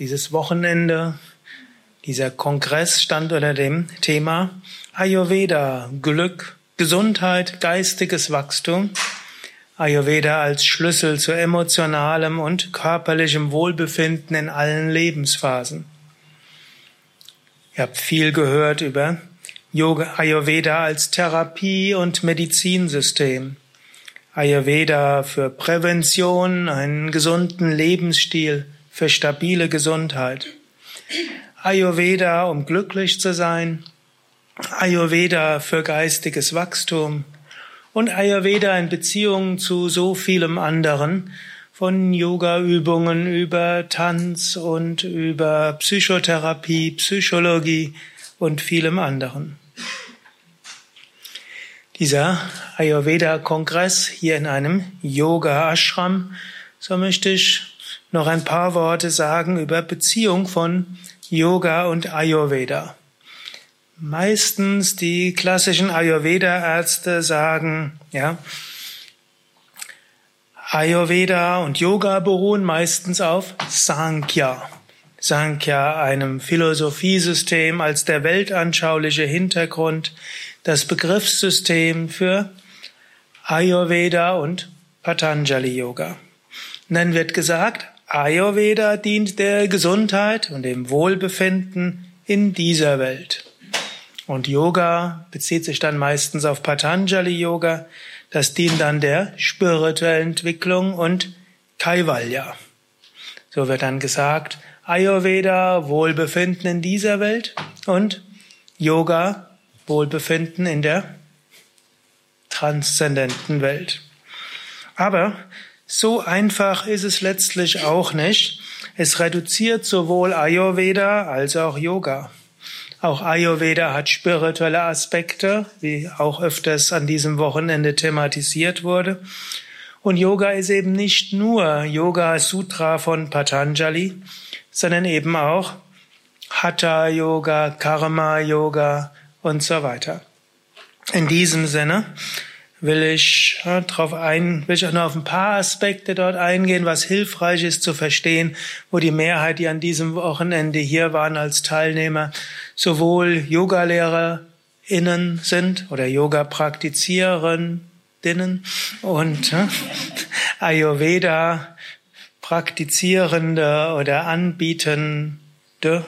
Dieses Wochenende, dieser Kongress stand unter dem Thema Ayurveda, Glück, Gesundheit, geistiges Wachstum. Ayurveda als Schlüssel zu emotionalem und körperlichem Wohlbefinden in allen Lebensphasen. Ihr habt viel gehört über Yoga, Ayurveda als Therapie und Medizinsystem. Ayurveda für Prävention, einen gesunden Lebensstil, für stabile Gesundheit. Ayurveda, um glücklich zu sein. Ayurveda für geistiges Wachstum. Und Ayurveda in Beziehung zu so vielem anderen, von Yoga-Übungen über Tanz und über Psychotherapie, Psychologie und vielem anderen. Dieser Ayurveda-Kongress hier in einem Yoga-Ashram, so möchte ich noch ein paar Worte sagen über Beziehung von Yoga und Ayurveda. Meistens die klassischen Ayurveda-Ärzte sagen, ja, Ayurveda und Yoga beruhen meistens auf Sankhya. Sankhya, einem Philosophiesystem als der weltanschauliche Hintergrund, das Begriffssystem für Ayurveda und Patanjali Yoga. Und dann wird gesagt, Ayurveda dient der Gesundheit und dem Wohlbefinden in dieser Welt. Und Yoga bezieht sich dann meistens auf Patanjali Yoga, das dient dann der spirituellen Entwicklung und Kaivalya. So wird dann gesagt, Ayurveda, Wohlbefinden in dieser Welt und Yoga, Wohlbefinden in der transzendenten Welt. Aber so einfach ist es letztlich auch nicht. Es reduziert sowohl Ayurveda als auch Yoga. Auch Ayurveda hat spirituelle Aspekte, wie auch öfters an diesem Wochenende thematisiert wurde. Und Yoga ist eben nicht nur Yoga Sutra von Patanjali, sondern eben auch Hatha Yoga, Karma Yoga und so weiter. In diesem Sinne will ich ja, darauf ein, will ich auch noch auf ein paar Aspekte dort eingehen, was hilfreich ist zu verstehen, wo die Mehrheit, die an diesem Wochenende hier waren als Teilnehmer, sowohl Yogalehrerinnen sind oder Yoga praktiziererinnen und Ayurveda praktizierende oder anbietende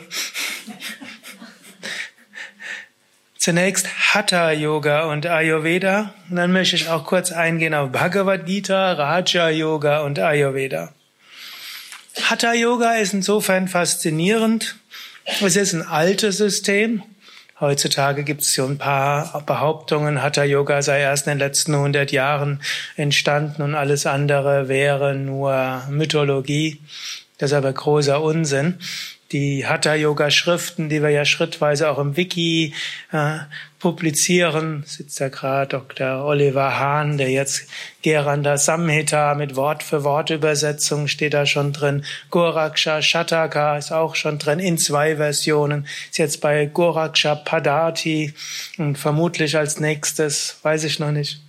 Zunächst Hatha Yoga und Ayurveda. Und dann möchte ich auch kurz eingehen auf Bhagavad Gita, Raja Yoga und Ayurveda. Hatha Yoga ist insofern faszinierend. Es ist ein altes System. Heutzutage gibt es so ein paar Behauptungen, Hatha Yoga sei erst in den letzten 100 Jahren entstanden und alles andere wäre nur Mythologie. Das ist aber großer Unsinn die Hatha-Yoga-Schriften, die wir ja schrittweise auch im Wiki äh, publizieren, sitzt da gerade Dr. Oliver Hahn, der jetzt Geranda Samhita mit Wort-für-Wort-Übersetzung steht da schon drin. Goraksha Shataka ist auch schon drin in zwei Versionen. Ist jetzt bei Goraksha Padati und vermutlich als nächstes, weiß ich noch nicht.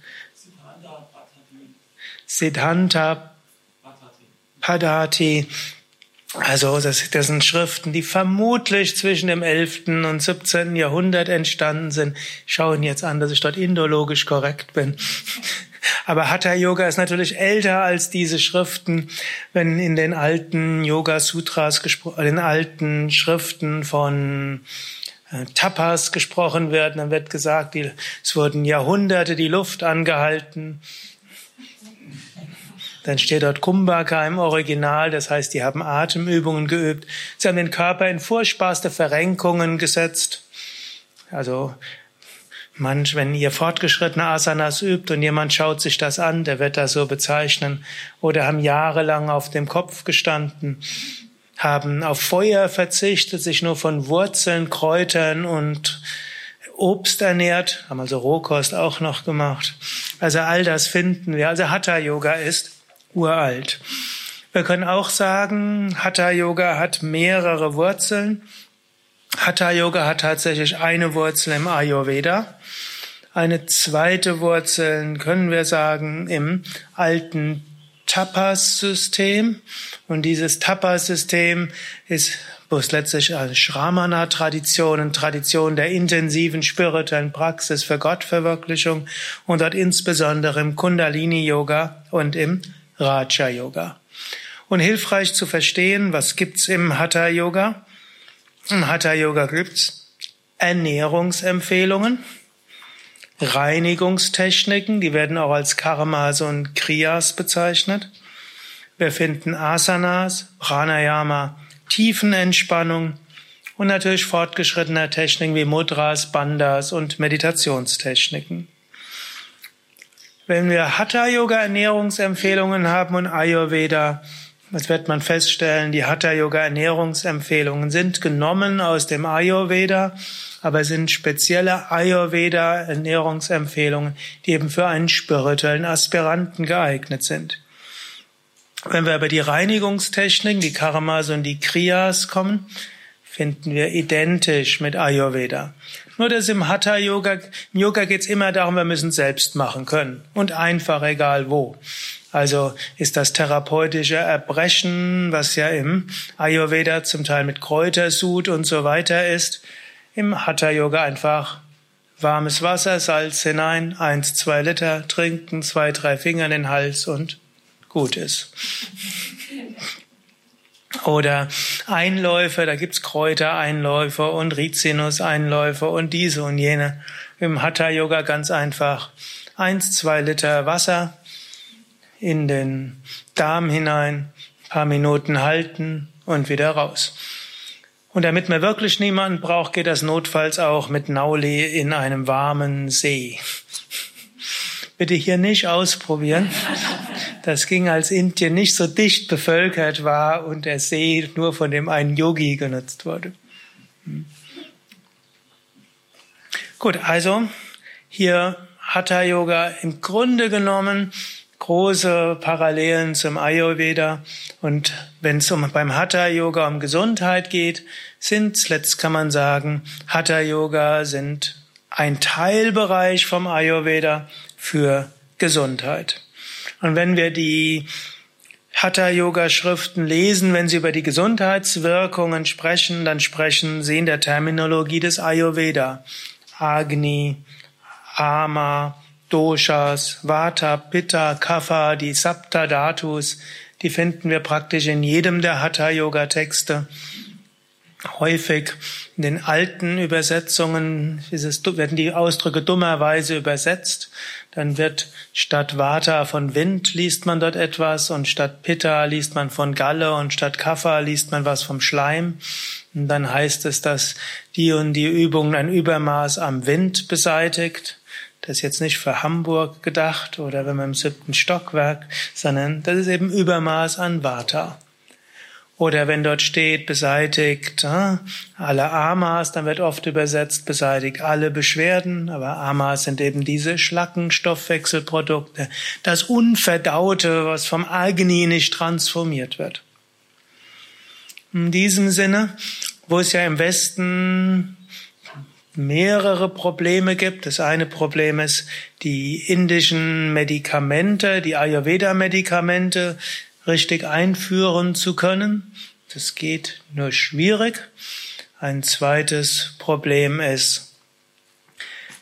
Siddhanta Padati. Also das, das sind Schriften, die vermutlich zwischen dem 11. und 17. Jahrhundert entstanden sind. Ich schaue Ihnen jetzt an, dass ich dort indologisch korrekt bin. Aber Hatha Yoga ist natürlich älter als diese Schriften. Wenn in den alten Yoga Sutras gesprochen, den alten Schriften von äh, Tapas gesprochen wird, dann wird gesagt, es wurden Jahrhunderte die Luft angehalten dann steht dort Kumbhaka im Original, das heißt, die haben Atemübungen geübt. Sie haben den Körper in furchtbarste Verrenkungen gesetzt. Also, manch, wenn ihr fortgeschrittene Asanas übt und jemand schaut sich das an, der wird das so bezeichnen. Oder haben jahrelang auf dem Kopf gestanden, haben auf Feuer verzichtet, sich nur von Wurzeln, Kräutern und Obst ernährt, haben also Rohkost auch noch gemacht. Also all das finden wir. Also Hatha Yoga ist uralt. Wir können auch sagen, Hatha Yoga hat mehrere Wurzeln. Hatha Yoga hat tatsächlich eine Wurzel im Ayurveda. Eine zweite Wurzel können wir sagen im alten Tapas-System. Und dieses Tapas-System ist bloß letztlich als Shramana-Tradition, Tradition der intensiven spirituellen Praxis für Gottverwirklichung und dort insbesondere im Kundalini-Yoga und im Raja-Yoga. Und hilfreich zu verstehen, was gibt's im Hatha-Yoga? Im Hatha-Yoga gibt's Ernährungsempfehlungen, Reinigungstechniken, die werden auch als Karmas und Kriyas bezeichnet. Wir finden Asanas, Pranayama, Tiefenentspannung und natürlich fortgeschrittener Techniken wie Mudras, Bandas und Meditationstechniken. Wenn wir Hatha-Yoga Ernährungsempfehlungen haben und Ayurveda, das wird man feststellen, die Hatha-Yoga Ernährungsempfehlungen sind genommen aus dem Ayurveda, aber sind spezielle Ayurveda Ernährungsempfehlungen, die eben für einen spirituellen Aspiranten geeignet sind. Wenn wir über die Reinigungstechniken, die Karmas und die Kriyas kommen, finden wir identisch mit Ayurveda. Nur dass im Hatha Yoga, im Yoga geht's immer darum, wir müssen selbst machen können und einfach egal wo. Also ist das therapeutische Erbrechen, was ja im Ayurveda zum Teil mit Kräutersud und so weiter ist, im Hatha Yoga einfach warmes Wasser, Salz hinein, eins, zwei Liter trinken, zwei, drei Finger in den Hals und gut ist. Oder Einläufe, da gibt's Kräutereinläufe und Rizinus-Einläufe und diese und jene. Im Hatha-Yoga ganz einfach. Eins, zwei Liter Wasser in den Darm hinein, paar Minuten halten und wieder raus. Und damit man wirklich niemanden braucht, geht das notfalls auch mit Nauli in einem warmen See. Bitte hier nicht ausprobieren. Das ging, als Indien nicht so dicht bevölkert war und der See nur von dem einen Yogi genutzt wurde. Hm. Gut, also hier Hatha Yoga im Grunde genommen große Parallelen zum Ayurveda. Und wenn es um, beim Hatha Yoga um Gesundheit geht, sind, letzt kann man sagen, Hatha Yoga sind ein Teilbereich vom Ayurveda für Gesundheit. Und wenn wir die Hatha-Yoga-Schriften lesen, wenn sie über die Gesundheitswirkungen sprechen, dann sprechen sie in der Terminologie des Ayurveda. Agni, Ama, Doshas, Vata, Pitta, Kapha, die Sapta Dhatus, die finden wir praktisch in jedem der Hatha-Yoga-Texte. Häufig in den alten Übersetzungen werden die Ausdrücke dummerweise übersetzt. Dann wird statt Vata von Wind liest man dort etwas und statt Pitta liest man von Galle und statt Kapha liest man was vom Schleim. Und dann heißt es, dass die und die Übung ein Übermaß am Wind beseitigt. Das ist jetzt nicht für Hamburg gedacht oder wenn man im siebten Stockwerk, sondern das ist eben Übermaß an Vata. Oder wenn dort steht, beseitigt äh, alle Amas, dann wird oft übersetzt, beseitigt alle Beschwerden. Aber Amas sind eben diese Schlackenstoffwechselprodukte, das Unverdaute, was vom Agni nicht transformiert wird. In diesem Sinne, wo es ja im Westen mehrere Probleme gibt. Das eine Problem ist, die indischen Medikamente, die Ayurveda-Medikamente richtig einführen zu können. Das geht nur schwierig. Ein zweites Problem ist,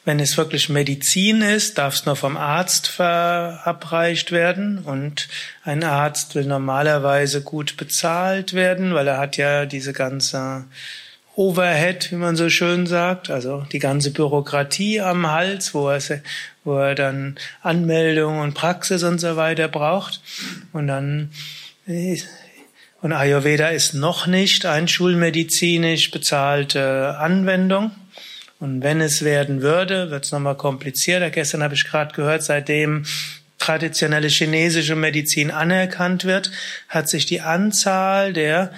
wenn es wirklich Medizin ist, darf es nur vom Arzt verabreicht werden und ein Arzt will normalerweise gut bezahlt werden, weil er hat ja diese ganze Overhead, wie man so schön sagt, also die ganze Bürokratie am Hals, wo er, wo er dann Anmeldung und Praxis und so weiter braucht. Und dann, und Ayurveda ist noch nicht eine schulmedizinisch bezahlte Anwendung. Und wenn es werden würde, wird es nochmal komplizierter. Gestern habe ich gerade gehört, seitdem traditionelle chinesische Medizin anerkannt wird, hat sich die Anzahl der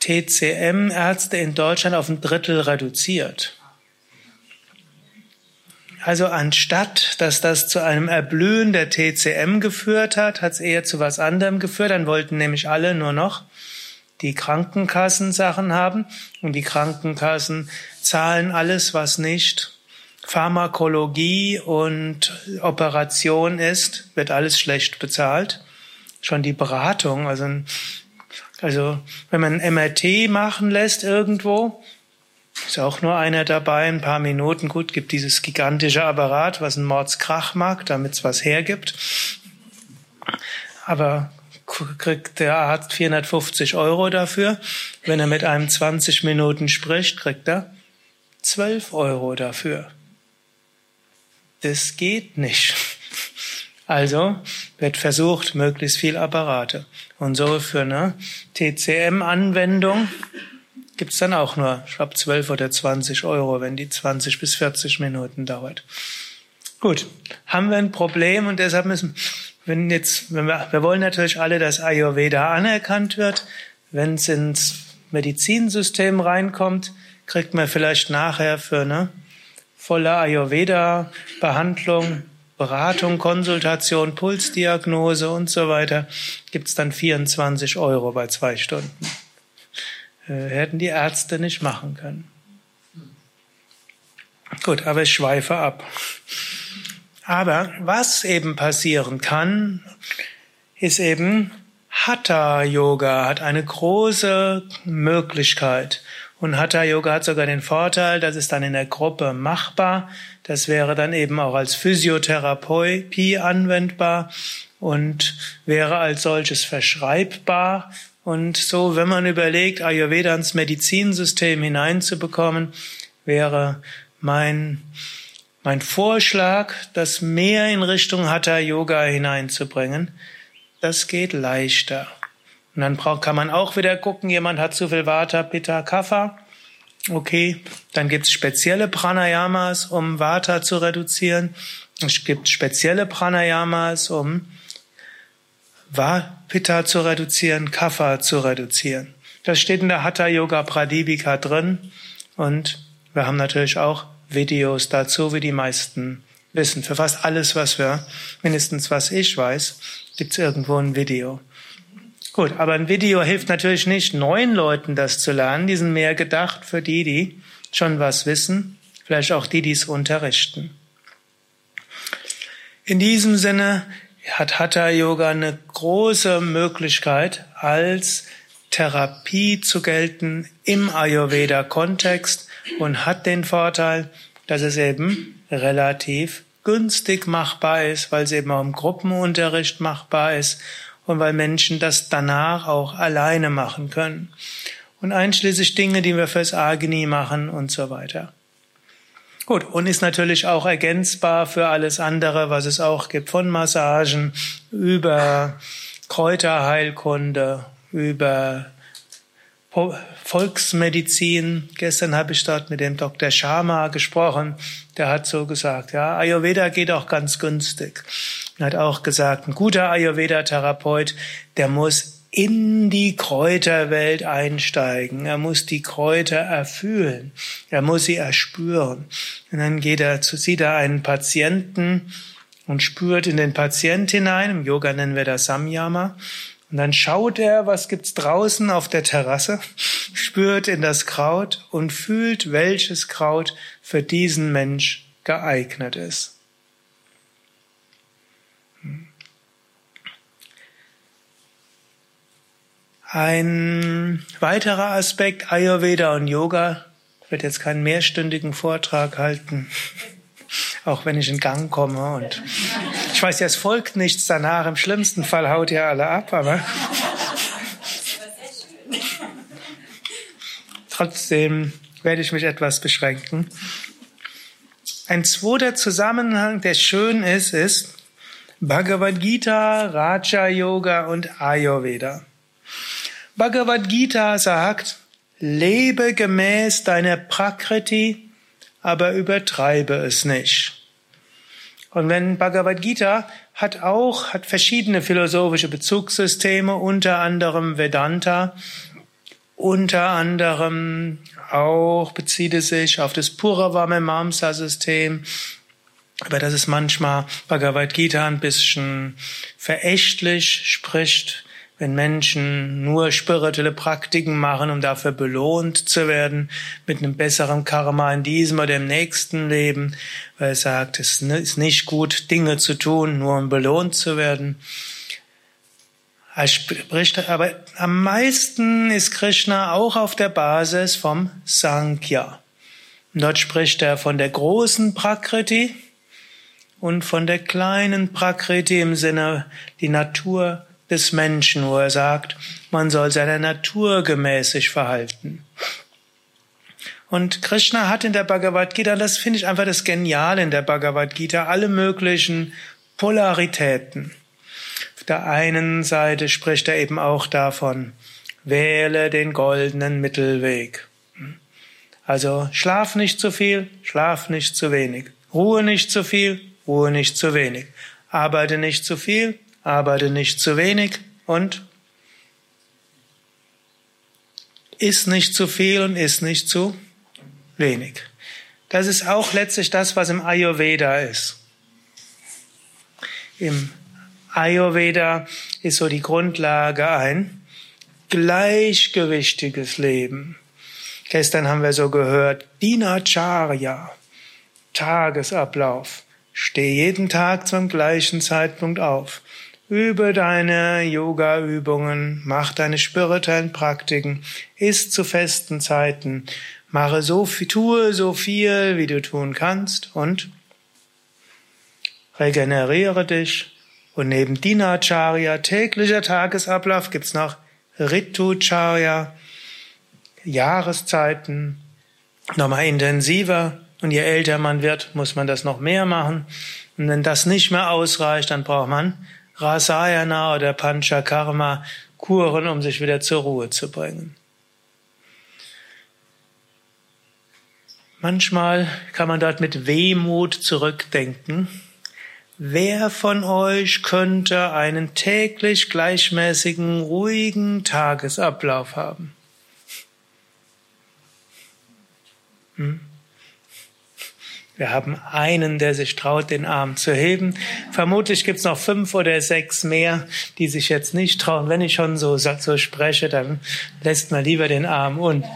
TCM-Ärzte in Deutschland auf ein Drittel reduziert. Also anstatt, dass das zu einem Erblühen der TCM geführt hat, hat es eher zu was anderem geführt. Dann wollten nämlich alle nur noch die Krankenkassensachen haben und die Krankenkassen zahlen alles, was nicht Pharmakologie und Operation ist, wird alles schlecht bezahlt. schon die Beratung. Also, also wenn man ein MRT machen lässt irgendwo, ist auch nur einer dabei, ein paar Minuten. Gut, gibt dieses gigantische Apparat, was ein Mordskrach mag, damit es was hergibt. Aber kriegt der Arzt 450 Euro dafür. Wenn er mit einem 20 Minuten spricht, kriegt er 12 Euro dafür. Das geht nicht. Also wird versucht, möglichst viel Apparate. Und so für eine TCM-Anwendung gibt's dann auch nur, ich glaube, 12 oder 20 Euro, wenn die 20 bis 40 Minuten dauert. Gut, haben wir ein Problem und deshalb müssen, wenn jetzt, wenn wir, wir wollen natürlich alle, dass Ayurveda anerkannt wird. Wenn es ins Medizinsystem reinkommt, kriegt man vielleicht nachher für eine volle Ayurveda-Behandlung, Beratung, Konsultation, Pulsdiagnose und so weiter, gibt's dann 24 Euro bei zwei Stunden. Äh, hätten die Ärzte nicht machen können. Gut, aber ich schweife ab. Aber was eben passieren kann, ist eben Hatha Yoga hat eine große Möglichkeit. Und Hatha Yoga hat sogar den Vorteil, dass es dann in der Gruppe machbar. Das wäre dann eben auch als Physiotherapie anwendbar und wäre als solches verschreibbar und so, wenn man überlegt, Ayurveda ins Medizinsystem hineinzubekommen, wäre mein, mein Vorschlag, das mehr in Richtung Hatha Yoga hineinzubringen. Das geht leichter. Und dann kann man auch wieder gucken, jemand hat zu viel Vata, Pitta, Kapha. Okay, dann gibt's spezielle Pranayamas, um Vata zu reduzieren. Es gibt spezielle Pranayamas, um Pitta zu reduzieren, Kapha zu reduzieren. Das steht in der Hatha Yoga Pradipika drin und wir haben natürlich auch Videos dazu, wie die meisten wissen. Für fast alles, was wir, mindestens was ich weiß, gibt's irgendwo ein Video. Gut, aber ein Video hilft natürlich nicht neuen Leuten das zu lernen. Die sind mehr gedacht für die, die schon was wissen, vielleicht auch die, die es unterrichten. In diesem Sinne hat Hatha Yoga eine große Möglichkeit als Therapie zu gelten im Ayurveda Kontext und hat den Vorteil, dass es eben relativ günstig machbar ist, weil es eben auch im Gruppenunterricht machbar ist und weil Menschen das danach auch alleine machen können. Und einschließlich Dinge, die wir fürs Agni machen und so weiter. Gut, und ist natürlich auch ergänzbar für alles andere, was es auch gibt, von Massagen über Kräuterheilkunde, über Volksmedizin. Gestern habe ich dort mit dem Dr. Sharma gesprochen. Der hat so gesagt, ja, Ayurveda geht auch ganz günstig. Er hat auch gesagt, ein guter Ayurveda-Therapeut, der muss in die Kräuterwelt einsteigen. Er muss die Kräuter erfühlen. Er muss sie erspüren. Und dann geht er zu, sieht er einen Patienten und spürt in den Patient hinein. Im Yoga nennen wir das Samyama. Und dann schaut er, was gibt's draußen auf der Terrasse, spürt in das Kraut und fühlt, welches Kraut für diesen Mensch geeignet ist. Ein weiterer Aspekt Ayurveda und Yoga ich werde jetzt keinen mehrstündigen Vortrag halten, auch wenn ich in Gang komme und ich weiß ja, es folgt nichts danach. Im schlimmsten Fall haut ihr alle ab, aber trotzdem werde ich mich etwas beschränken. Ein zweiter Zusammenhang, der schön ist, ist Bhagavad Gita, Raja Yoga und Ayurveda. Bhagavad Gita sagt, lebe gemäß deiner Prakriti, aber übertreibe es nicht. Und wenn Bhagavad Gita hat auch, hat verschiedene philosophische Bezugssysteme, unter anderem Vedanta, unter anderem auch bezieht es sich auf das Puravamamamsa-System, aber das ist manchmal Bhagavad Gita ein bisschen verächtlich spricht wenn Menschen nur spirituelle Praktiken machen, um dafür belohnt zu werden, mit einem besseren Karma in diesem oder im nächsten Leben, weil er sagt, es ist nicht gut, Dinge zu tun, nur um belohnt zu werden. Er aber am meisten ist Krishna auch auf der Basis vom Sankhya. Und dort spricht er von der großen Prakriti und von der kleinen Prakriti im Sinne die Natur des Menschen, wo er sagt, man soll seiner Natur gemäßig verhalten. Und Krishna hat in der Bhagavad Gita, das finde ich einfach das Geniale in der Bhagavad Gita, alle möglichen Polaritäten. Auf der einen Seite spricht er eben auch davon, wähle den goldenen Mittelweg. Also schlaf nicht zu viel, schlaf nicht zu wenig. Ruhe nicht zu viel, Ruhe nicht zu wenig. Arbeite nicht zu viel, arbeite nicht zu wenig und iss nicht zu viel und iss nicht zu wenig. Das ist auch letztlich das, was im Ayurveda ist. Im Ayurveda ist so die Grundlage ein gleichgewichtiges Leben. Gestern haben wir so gehört, Dinacharya, Tagesablauf. Steh jeden Tag zum gleichen Zeitpunkt auf. Übe deine Yoga-Übungen, mach deine spirituellen Praktiken, iss zu festen Zeiten, mache so viel, tue so viel, wie du tun kannst und regeneriere dich. Und neben Dinacharya, täglicher Tagesablauf, gibt's noch Ritucharya, Jahreszeiten, nochmal intensiver. Und je älter man wird, muss man das noch mehr machen. Und wenn das nicht mehr ausreicht, dann braucht man Rasayana oder Panchakarma Kuren, um sich wieder zur Ruhe zu bringen. Manchmal kann man dort mit Wehmut zurückdenken. Wer von euch könnte einen täglich gleichmäßigen, ruhigen Tagesablauf haben? Hm? Wir haben einen, der sich traut, den Arm zu heben. Vermutlich gibt's noch fünf oder sechs mehr, die sich jetzt nicht trauen. Wenn ich schon so, so spreche, dann lässt man lieber den Arm unten.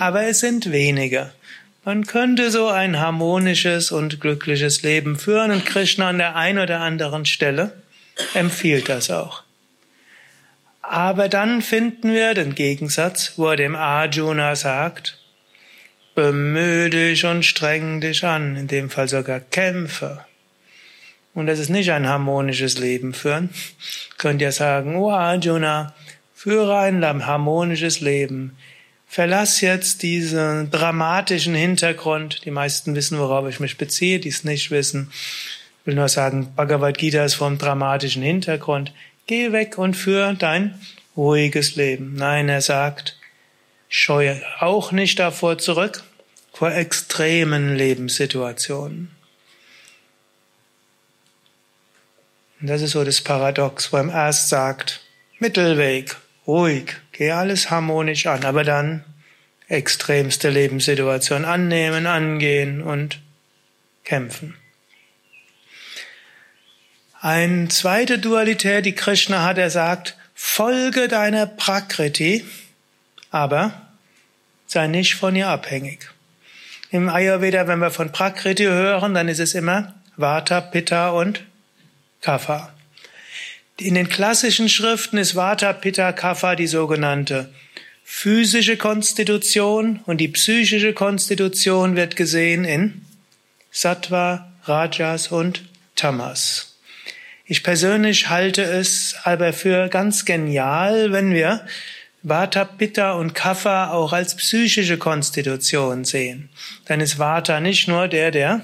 Aber es sind weniger. Man könnte so ein harmonisches und glückliches Leben führen und Krishna an der einen oder anderen Stelle empfiehlt das auch. Aber dann finden wir den Gegensatz, wo er dem Arjuna sagt, Bemühe dich und streng dich an, in dem Fall sogar kämpfe. Und das ist nicht ein harmonisches Leben führen. Könnt ihr sagen, oh Arjuna, führe ein harmonisches Leben. Verlass jetzt diesen dramatischen Hintergrund. Die meisten wissen, worauf ich mich beziehe, die es nicht wissen. Ich will nur sagen, Bhagavad Gita ist vom dramatischen Hintergrund. Geh weg und führe dein ruhiges Leben. Nein, er sagt, scheue auch nicht davor zurück, vor extremen Lebenssituationen. Und das ist so das Paradox, wo er erst sagt, Mittelweg, ruhig, geh alles harmonisch an, aber dann extremste Lebenssituation annehmen, angehen und kämpfen. Eine zweite Dualität, die Krishna hat, er sagt, folge deiner Prakriti, aber sei nicht von ihr abhängig. Im Ayurveda, wenn wir von Prakriti hören, dann ist es immer Vata, Pitta und Kapha. In den klassischen Schriften ist Vata, Pitta, Kapha die sogenannte physische Konstitution und die psychische Konstitution wird gesehen in Sattva, Rajas und Tamas. Ich persönlich halte es aber für ganz genial, wenn wir Vata, Pitta und Kapha auch als psychische Konstitution sehen. Dann ist Vata nicht nur der, der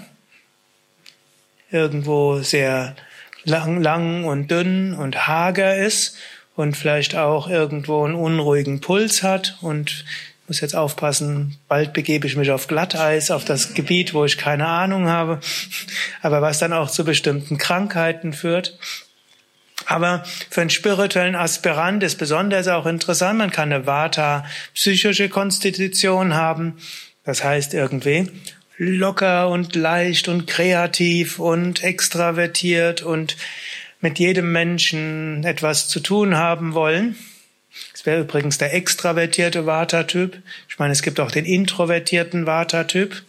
irgendwo sehr lang, lang und dünn und hager ist und vielleicht auch irgendwo einen unruhigen Puls hat und muss jetzt aufpassen, bald begebe ich mich auf Glatteis, auf das Gebiet, wo ich keine Ahnung habe, aber was dann auch zu bestimmten Krankheiten führt. Aber für einen spirituellen Aspirant ist besonders auch interessant, man kann eine Vata psychische Konstitution haben, das heißt irgendwie locker und leicht und kreativ und extravertiert und mit jedem Menschen etwas zu tun haben wollen. Das wäre übrigens der extravertierte Vata-Typ. Ich meine, es gibt auch den introvertierten Vata-Typ.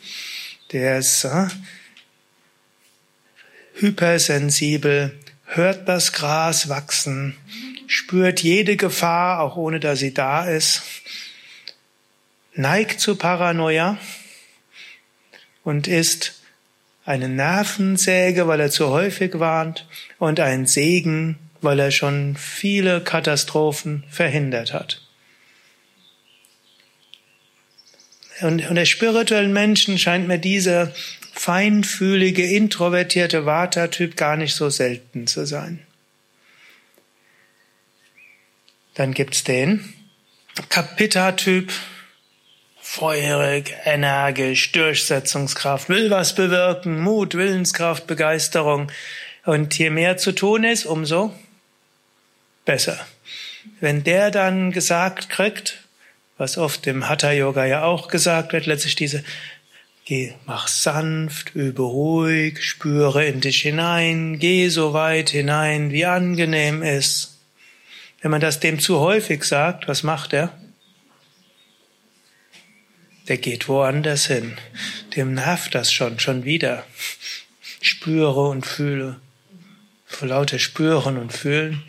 Der ist äh, hypersensibel, hört das Gras wachsen, spürt jede Gefahr, auch ohne dass sie da ist, neigt zu Paranoia und ist eine Nervensäge, weil er zu häufig warnt und ein Segen, weil er schon viele Katastrophen verhindert hat. Und, der spirituellen Menschen scheint mir dieser feinfühlige, introvertierte Vata-Typ gar nicht so selten zu sein. Dann gibt's den Kapita-Typ, feurig, energisch, Durchsetzungskraft, will was bewirken, Mut, Willenskraft, Begeisterung. Und je mehr zu tun ist, umso besser. Wenn der dann gesagt kriegt, was oft im Hatha Yoga ja auch gesagt wird, letztlich diese Geh, mach sanft, übe ruhig, spüre in dich hinein, geh so weit hinein, wie angenehm ist. Wenn man das dem zu häufig sagt, was macht er? Der geht woanders hin. Dem nervt das schon, schon wieder. Spüre und fühle. Vor lauter Spüren und Fühlen.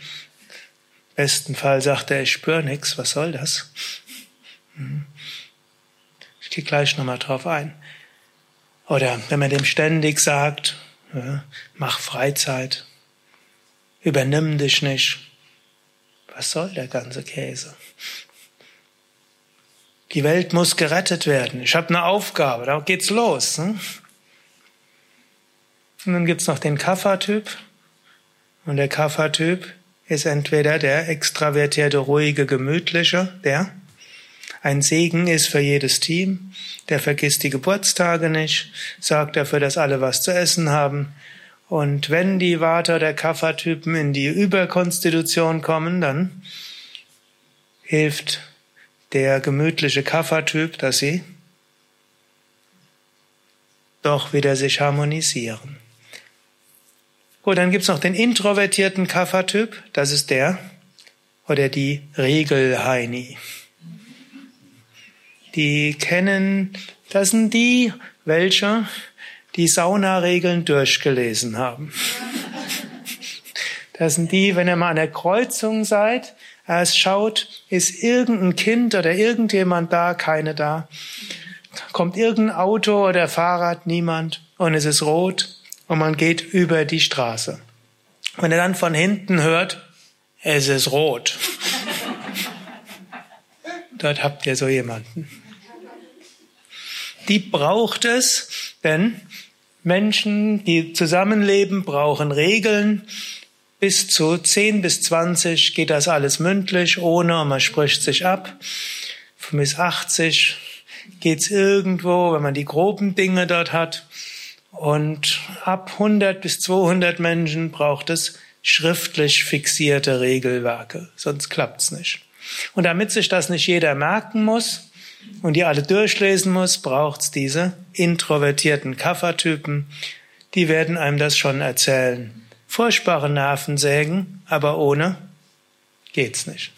Besten Fall sagt er, ich spüre nichts, was soll das? Hm. Ich gehe gleich nochmal drauf ein. Oder wenn man dem ständig sagt, ja, mach Freizeit, übernimm dich nicht. Was soll der ganze Käse? Die Welt muss gerettet werden. Ich habe eine Aufgabe, da geht's los. Hm? Und dann gibt's noch den Kaffertyp. Und der Kaffertyp ist entweder der extravertierte, ruhige, gemütliche, der ein Segen ist für jedes Team. Der vergisst die Geburtstage nicht, sorgt dafür, dass alle was zu essen haben. Und wenn die Vata- oder Kapha-Typen in die Überkonstitution kommen, dann hilft der gemütliche Kapha-Typ, dass sie doch wieder sich harmonisieren. Gut, dann gibt's noch den introvertierten Kapha-Typ, das ist der oder die Regelheini die kennen, das sind die, welche die Saunaregeln durchgelesen haben. Das sind die, wenn ihr mal an der Kreuzung seid, erst schaut, ist irgendein Kind oder irgendjemand da, keine da. Kommt irgendein Auto oder Fahrrad, niemand. Und es ist rot und man geht über die Straße. Wenn er dann von hinten hört, es ist rot. Dort habt ihr so jemanden die braucht es, denn Menschen, die zusammenleben, brauchen Regeln. Bis zu 10 bis 20 geht das alles mündlich, ohne, man spricht sich ab. Bis 80 geht's irgendwo, wenn man die groben Dinge dort hat. Und ab 100 bis 200 Menschen braucht es schriftlich fixierte Regelwerke, sonst klappt's nicht. Und damit sich das nicht jeder merken muss, und die alle durchlesen muss, braucht's diese introvertierten Kaffertypen, die werden einem das schon erzählen. Furchtbare Nervensägen, aber ohne geht's nicht.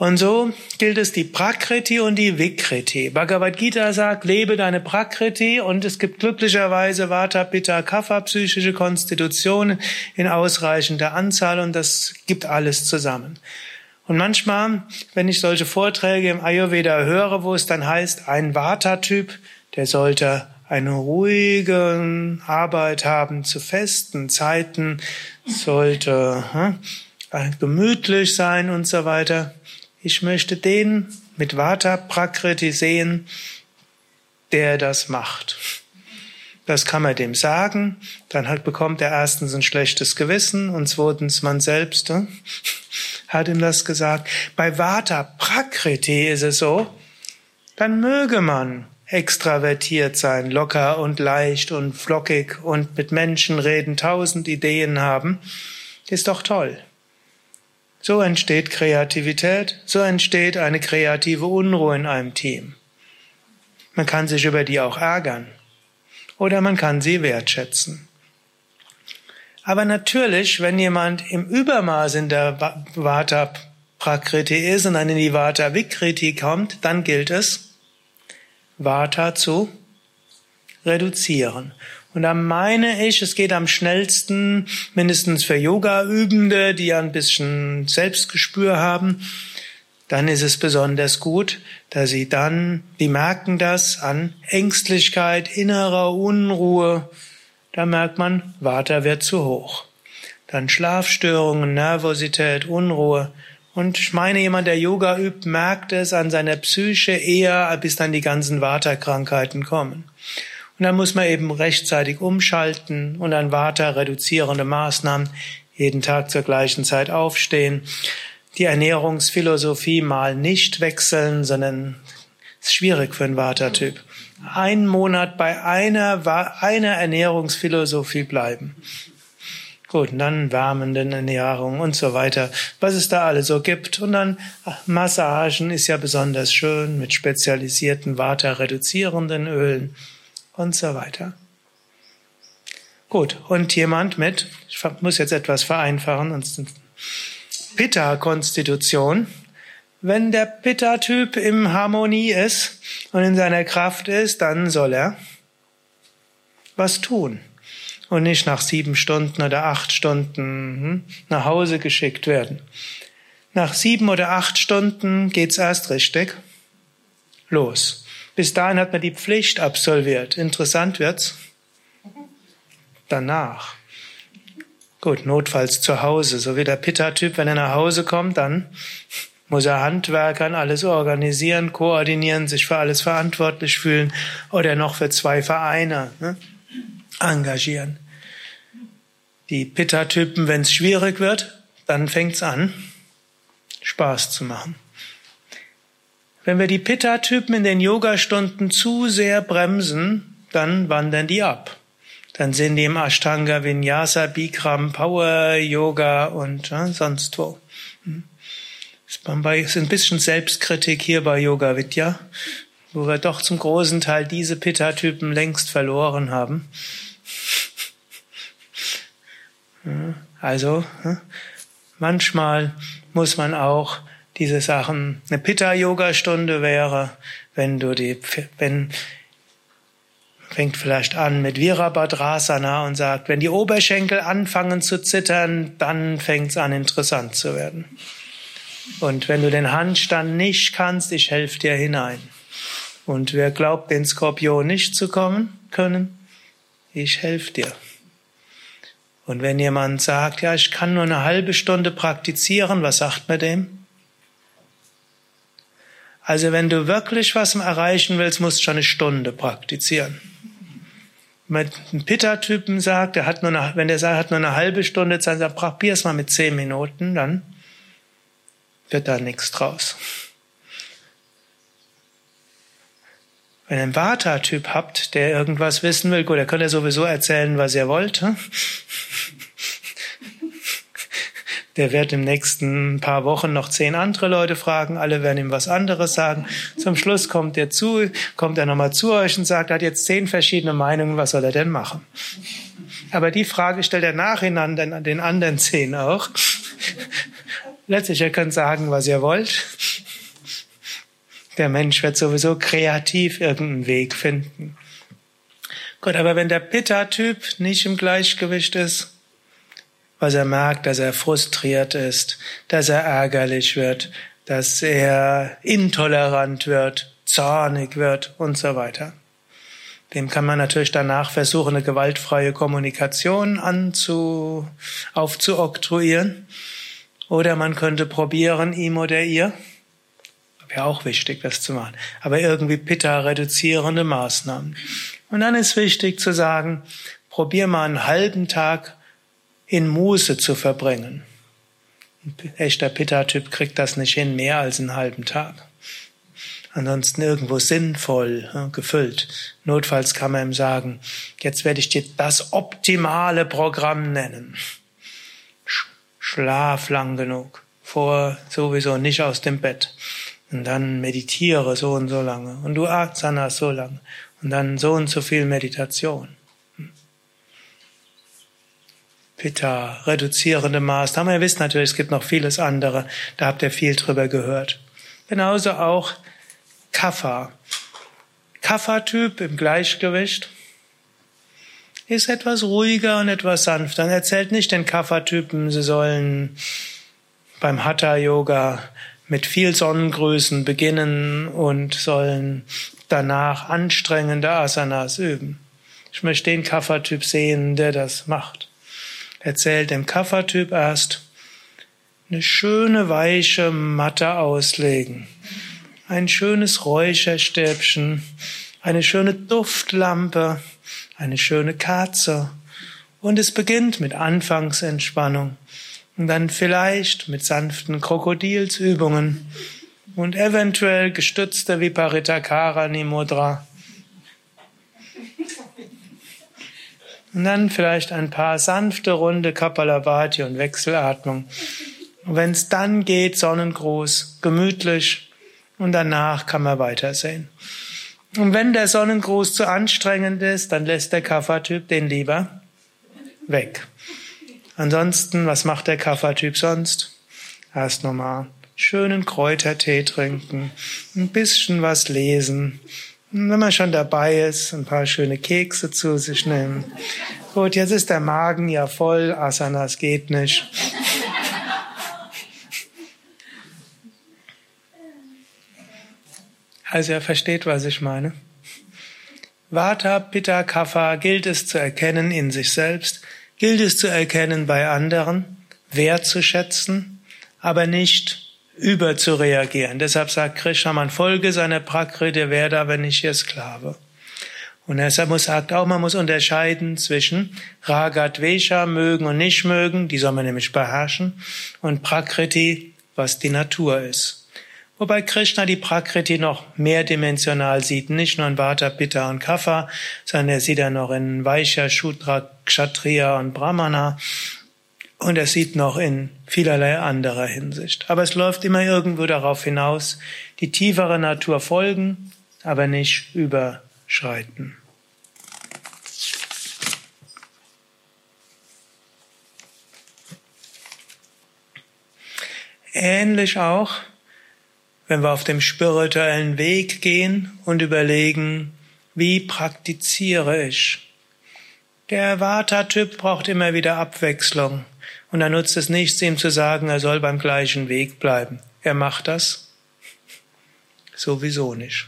Und so gilt es die Prakriti und die Vikriti. Bhagavad Gita sagt, lebe deine Prakriti und es gibt glücklicherweise Vata, Pitta, Kapha, psychische Konstitutionen in ausreichender Anzahl und das gibt alles zusammen. Und manchmal, wenn ich solche Vorträge im Ayurveda höre, wo es dann heißt, ein Vata-Typ, der sollte eine ruhige Arbeit haben zu festen Zeiten, sollte hm, gemütlich sein und so weiter. Ich möchte den mit Vata Prakriti sehen, der das macht. Das kann man dem sagen, dann halt bekommt er erstens ein schlechtes Gewissen und zweitens man selbst hm, hat ihm das gesagt. Bei Vata Prakriti ist es so, dann möge man extravertiert sein, locker und leicht und flockig und mit Menschen reden, tausend Ideen haben, ist doch toll. So entsteht Kreativität, so entsteht eine kreative Unruhe in einem Team. Man kann sich über die auch ärgern oder man kann sie wertschätzen. Aber natürlich, wenn jemand im Übermaß in der Vata Prakriti ist und dann in die Vata Vikriti kommt, dann gilt es, Vata zu reduzieren. Und da meine ich, es geht am schnellsten, mindestens für Yoga-Übende, die ja ein bisschen Selbstgespür haben, dann ist es besonders gut, dass sie dann, die merken das an Ängstlichkeit, innerer Unruhe, da merkt man, Vata wird zu hoch. Dann Schlafstörungen, Nervosität, Unruhe. Und ich meine, jemand, der Yoga übt, merkt es an seiner Psyche eher, bis dann die ganzen Vata-Krankheiten kommen. Und dann muss man eben rechtzeitig umschalten und an Vata reduzierende Maßnahmen jeden Tag zur gleichen Zeit aufstehen. Die Ernährungsphilosophie mal nicht wechseln, sondern ist schwierig für einen Vata-Typ. Ein Monat bei einer, einer Ernährungsphilosophie bleiben. Gut, und dann wärmenden Ernährung und so weiter, was es da alles so gibt. Und dann Massagen ist ja besonders schön mit spezialisierten Vata-reduzierenden Ölen und so weiter. Gut, und jemand mit, ich muss jetzt etwas vereinfachen, Pitta-Konstitution. Wenn der Pitta-Typ im Harmonie ist und in seiner Kraft ist, dann soll er was tun und nicht nach sieben Stunden oder acht Stunden hm, nach Hause geschickt werden. Nach sieben oder acht Stunden geht's erst richtig los. Bis dahin hat man die Pflicht absolviert. Interessant wird's danach. Gut, notfalls zu Hause. So wie der Pitta-Typ, wenn er nach Hause kommt, dann muss er Handwerkern alles organisieren, koordinieren, sich für alles verantwortlich fühlen oder noch für zwei Vereine ne, engagieren. Die Pitta-Typen, wenn es schwierig wird, dann fängt's an, Spaß zu machen. Wenn wir die Pitta-Typen in den Yogastunden zu sehr bremsen, dann wandern die ab. Dann sind die im Ashtanga, Vinyasa, Bikram, Power, Yoga und ja, sonst wo. Es ist ein bisschen Selbstkritik hier bei Yoga Vidya, wo wir doch zum großen Teil diese Pitta-Typen längst verloren haben. Also, manchmal muss man auch diese Sachen, eine Pitta-Yoga-Stunde wäre, wenn du die, wenn, fängt vielleicht an mit Virabhadrasana und sagt, wenn die Oberschenkel anfangen zu zittern, dann fängt's an interessant zu werden. Und wenn du den Handstand nicht kannst, ich helfe dir hinein. Und wer glaubt, den Skorpion nicht zu kommen können, ich helfe dir. Und wenn jemand sagt, ja, ich kann nur eine halbe Stunde praktizieren, was sagt man dem? Also wenn du wirklich was erreichen willst, musst du schon eine Stunde praktizieren. Wenn ein Pitta-Typen sagt, er hat nur eine, wenn der sagt, hat nur eine halbe Stunde Zeit, dann probier es mal mit zehn Minuten, dann wird da nichts draus. Wenn ihr einen Vata-Typ habt, der irgendwas wissen will, gut, er könnt ja sowieso erzählen, was ihr wollt. Hm? Der wird im nächsten paar Wochen noch zehn andere Leute fragen, alle werden ihm was anderes sagen. Zum Schluss kommt er zu, kommt er nochmal zu euch und sagt, er hat jetzt zehn verschiedene Meinungen, was soll er denn machen? Aber die Frage stellt er nachhinein dann den anderen zehn auch. Letztlich, ihr könnt sagen, was ihr wollt. Der Mensch wird sowieso kreativ irgendeinen Weg finden. Gut, aber wenn der Pitta-Typ nicht im Gleichgewicht ist, was er merkt, dass er frustriert ist, dass er ärgerlich wird, dass er intolerant wird, zornig wird und so weiter. Dem kann man natürlich danach versuchen, eine gewaltfreie Kommunikation anzu, aufzuoktroyieren. Oder man könnte probieren, ihm oder ihr, wäre auch wichtig, das zu machen, aber irgendwie Pitta-reduzierende Maßnahmen. Und dann ist wichtig zu sagen, probier mal einen halben Tag in Muße zu verbringen. Ein echter Pitta-Typ kriegt das nicht hin, mehr als einen halben Tag. Ansonsten irgendwo sinnvoll gefüllt. Notfalls kann man ihm sagen, jetzt werde ich dir das optimale Programm nennen. Schlaf lang genug. Vor sowieso nicht aus dem Bett. Und dann meditiere so und so lange. Und du Asana so lange. Und dann so und so viel Meditation. Pitta, reduzierende Maßnahmen. Ihr wisst natürlich, es gibt noch vieles andere. Da habt ihr viel drüber gehört. Genauso auch Kapha. Kapha-Typ im Gleichgewicht ist etwas ruhiger und etwas sanfter. Er erzählt nicht den Kapha-Typen, sie sollen beim Hatha-Yoga mit viel Sonnengrößen beginnen und sollen danach anstrengende Asanas üben. Ich möchte den Kapha-Typ sehen, der das macht. Erzählt dem Kapha-Typ erst eine schöne weiche Matte auslegen, ein schönes Räucherstäbchen, eine schöne Duftlampe, eine schöne Kerze und es beginnt mit Anfangsentspannung und dann vielleicht mit sanften Krokodilsübungen und eventuell gestützte Viparitakara Mudra. Und dann vielleicht ein paar sanfte runde Kapalabhati und Wechselatmung. Und wenn es dann geht, Sonnengruß, gemütlich und danach kann man weitersehen. Und wenn der Sonnengruß zu anstrengend ist, dann lässt der Kaffertyp den lieber weg. Ansonsten, was macht der Kaffertyp sonst? Erst nochmal schönen Kräutertee trinken, ein bisschen was lesen. Wenn man schon dabei ist, ein paar schöne Kekse zu sich nehmen. Gut, jetzt ist der Magen ja voll, Asanas geht nicht. Also er versteht, was ich meine. Vata, Pitta, Kapha gilt es zu erkennen in sich selbst gilt es zu erkennen bei anderen, wertzuschätzen, aber nicht überzureagieren. Deshalb sagt Krishna, man folge seiner Prakriti, werde aber nicht ihr Sklave. Und deshalb muss, sagt auch, man muss unterscheiden zwischen Ragat, Vesha, mögen und nicht mögen, die soll man nämlich beherrschen, und Prakriti, was die Natur ist. Wobei Krishna die Prakriti noch mehrdimensional sieht, nicht nur in Vata, Pitta und Kapha, sondern er sieht er noch in Vaishya, Shudra, Kshatriya und Brahmana und er sieht noch in vielerlei anderer Hinsicht. Aber es läuft immer irgendwo darauf hinaus, die tiefere Natur folgen, aber nicht überschreiten. Ähnlich auch wenn wir auf dem spirituellen Weg gehen und überlegen, wie praktiziere ich? Der Vata-Typ braucht immer wieder Abwechslung. Und da nutzt es nichts, ihm zu sagen, er soll beim gleichen Weg bleiben. Er macht das sowieso nicht.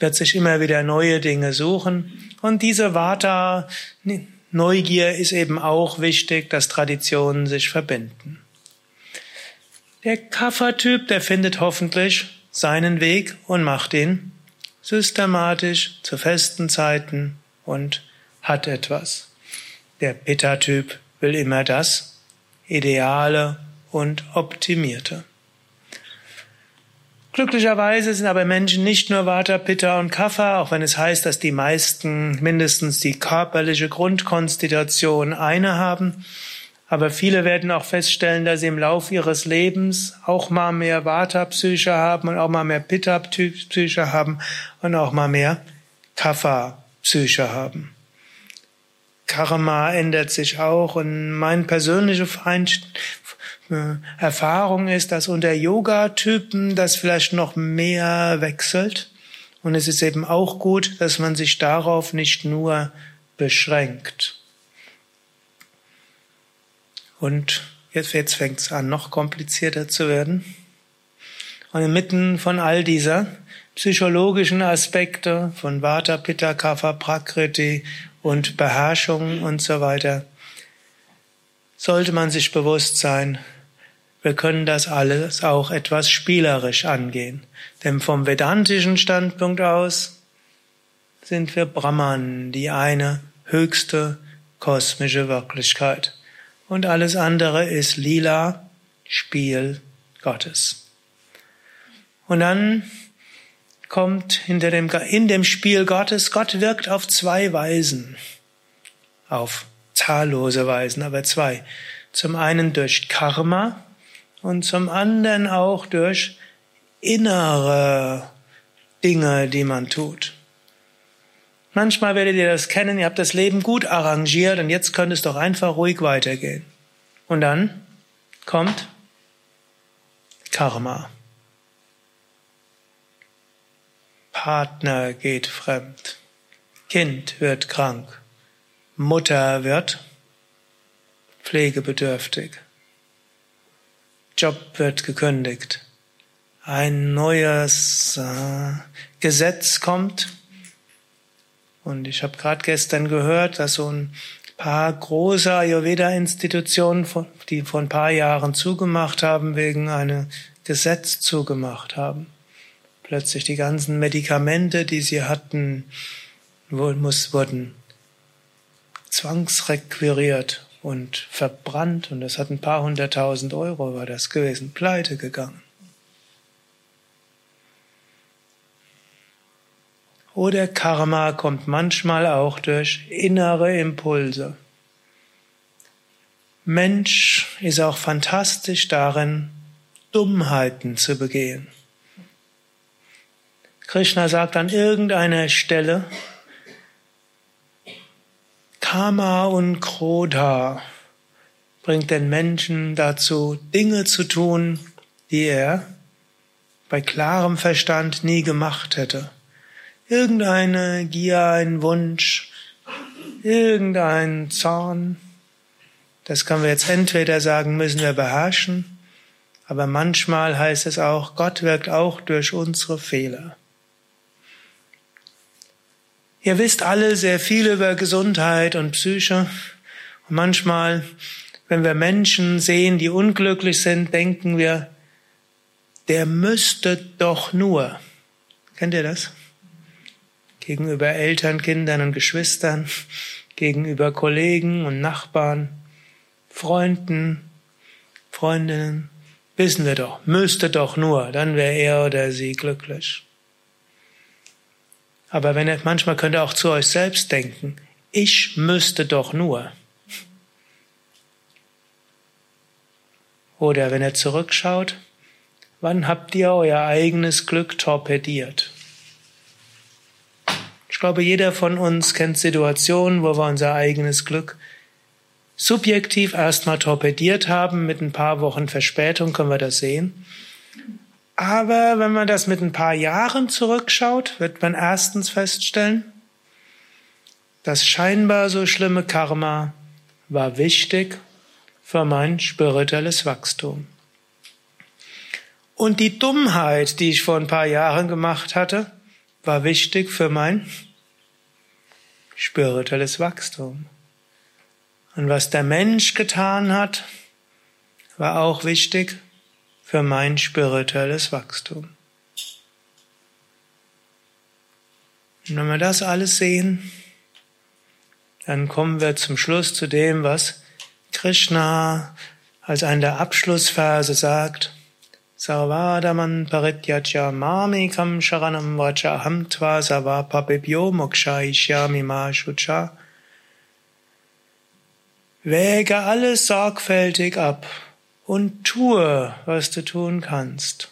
Wird sich immer wieder neue Dinge suchen. Und diese Vata-Neugier ist eben auch wichtig, dass Traditionen sich verbinden. Der Kaffertyp, der findet hoffentlich seinen Weg und macht ihn systematisch zu festen Zeiten und hat etwas. Der Pitta-Typ will immer das Ideale und Optimierte. Glücklicherweise sind aber Menschen nicht nur Vata, Pitta und Kapha, auch wenn es heißt, dass die meisten mindestens die körperliche Grundkonstitution eine haben. Aber viele werden auch feststellen, dass sie im Laufe ihres Lebens auch mal mehr Vata-Psyche haben und auch mal mehr Pitta-Psyche haben und auch mal mehr Kapha-Psyche haben. Karma ändert sich auch und meine persönliche äh, Erfahrung ist, dass unter Yoga-Typen das vielleicht noch mehr wechselt. Und es ist eben auch gut, dass man sich darauf nicht nur beschränkt. Und jetzt, jetzt fängt es an, noch komplizierter zu werden. Und inmitten von all dieser psychologischen Aspekte von Vata, Pitta, Kapha, Prakriti und Beherrschung und so weiter, sollte man sich bewusst sein, wir können das alles auch etwas spielerisch angehen. Denn vom vedantischen Standpunkt aus sind wir Brahman, die eine höchste kosmische Wirklichkeit und alles andere ist lila, Spiel Gottes. Und dann kommt hinter dem, in dem Spiel Gottes, Gott wirkt auf zwei Weisen, auf zahllose Weisen, aber zwei. Zum einen durch Karma und zum anderen auch durch innere Dinge, die man tut. Manchmal werdet ihr das kennen, ihr habt das Leben gut arrangiert und jetzt könnte es doch einfach ruhig weitergehen. Und dann kommt Karma. Partner geht fremd. Kind wird krank. Mutter wird, pflegebedürftig. Job wird gekündigt. Ein neues äh, Gesetz kommt. Und ich habe gerade gestern gehört, dass so ein paar große Ayurveda-Institutionen, die vor ein paar Jahren zugemacht haben, wegen einem Gesetz zugemacht haben. Plötzlich die ganzen Medikamente, die sie hatten, wurden zwangsrequiriert und verbrannt und das hat ein paar hunderttausend Euro war das gewesen, pleite gegangen. Oder Karma kommt manchmal auch durch innere Impulse. Mensch ist auch fantastisch darin, Dummheiten zu begehen. Krishna sagt an irgendeiner Stelle, Karma und Krodha bringt den Menschen dazu, Dinge zu tun, die er bei klarem Verstand nie gemacht hätte. Irgendeine Gier, ein Wunsch, irgendein Zorn, das können wir jetzt entweder sagen, müssen wir beherrschen, aber manchmal heißt es auch, Gott wirkt auch durch unsere Fehler. Ihr wisst alle sehr viel über Gesundheit und Psyche. Und manchmal, wenn wir Menschen sehen, die unglücklich sind, denken wir, der müsste doch nur. Kennt ihr das? Gegenüber Eltern, Kindern und Geschwistern, gegenüber Kollegen und Nachbarn, Freunden, Freundinnen. Wissen wir doch, müsste doch nur, dann wäre er oder sie glücklich. Aber wenn er, manchmal könnt ihr auch zu euch selbst denken, ich müsste doch nur. Oder wenn er zurückschaut, wann habt ihr euer eigenes Glück torpediert? Ich glaube, jeder von uns kennt Situationen, wo wir unser eigenes Glück subjektiv erstmal torpediert haben. Mit ein paar Wochen Verspätung können wir das sehen. Aber wenn man das mit ein paar Jahren zurückschaut, wird man erstens feststellen, das scheinbar so schlimme Karma war wichtig für mein spirituelles Wachstum. Und die Dummheit, die ich vor ein paar Jahren gemacht hatte, war wichtig für mein spirituelles Wachstum. Und was der Mensch getan hat, war auch wichtig für mein spirituelles Wachstum. Und wenn wir das alles sehen, dann kommen wir zum Schluss zu dem, was Krishna als einer der Abschlussverse sagt. Sarvadaman parityacha mamikam sharanam vacha hamtva savapapibhyo mokshaishyami ma shucha. Wäge alles sorgfältig ab und tue, was du tun kannst.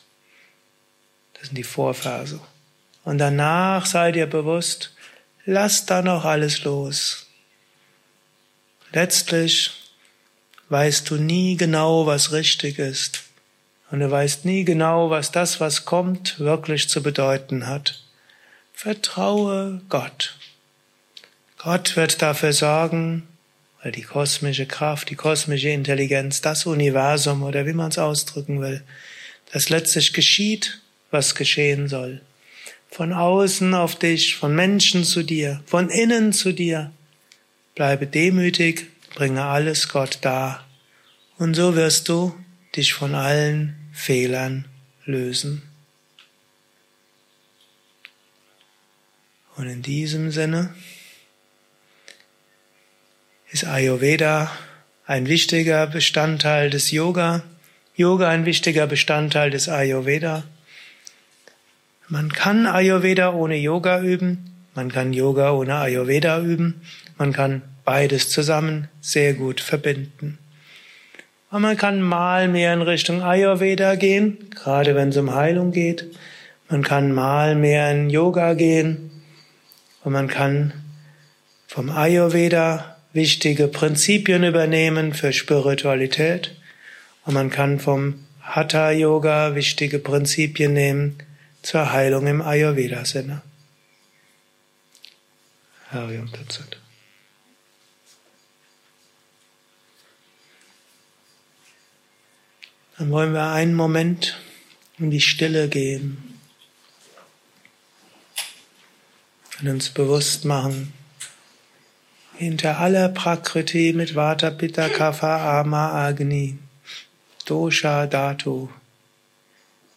Das sind die Vorverse. Und danach sei dir bewusst, lass da noch alles los. Letztlich weißt du nie genau, was richtig ist. Und du weißt nie genau, was das, was kommt, wirklich zu bedeuten hat. Vertraue Gott. Gott wird dafür sorgen, weil die kosmische Kraft, die kosmische Intelligenz, das Universum oder wie man es ausdrücken will, dass letztlich geschieht, was geschehen soll. Von außen auf dich, von Menschen zu dir, von innen zu dir. Bleibe demütig, bringe alles Gott dar. Und so wirst du dich von allen Fehlern lösen. Und in diesem Sinne, ist Ayurveda ein wichtiger Bestandteil des Yoga, Yoga ein wichtiger Bestandteil des Ayurveda. Man kann Ayurveda ohne Yoga üben, man kann Yoga ohne Ayurveda üben, man kann beides zusammen sehr gut verbinden. Und man kann mal mehr in Richtung Ayurveda gehen, gerade wenn es um Heilung geht. Man kann mal mehr in Yoga gehen und man kann vom Ayurveda wichtige Prinzipien übernehmen für Spiritualität und man kann vom Hatha Yoga wichtige Prinzipien nehmen zur Heilung im Ayurveda-Sinne. Harium Tatsat. Dann wollen wir einen Moment in die Stille gehen und uns bewusst machen, hinter aller Prakriti mit Vata, Pitta, Kapha, Ama, Agni, Dosha, Dhatu,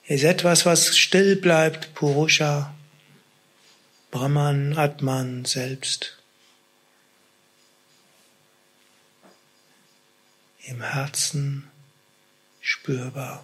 ist etwas, was still bleibt, Purusha, Brahman, Atman selbst. Im Herzen spürbar.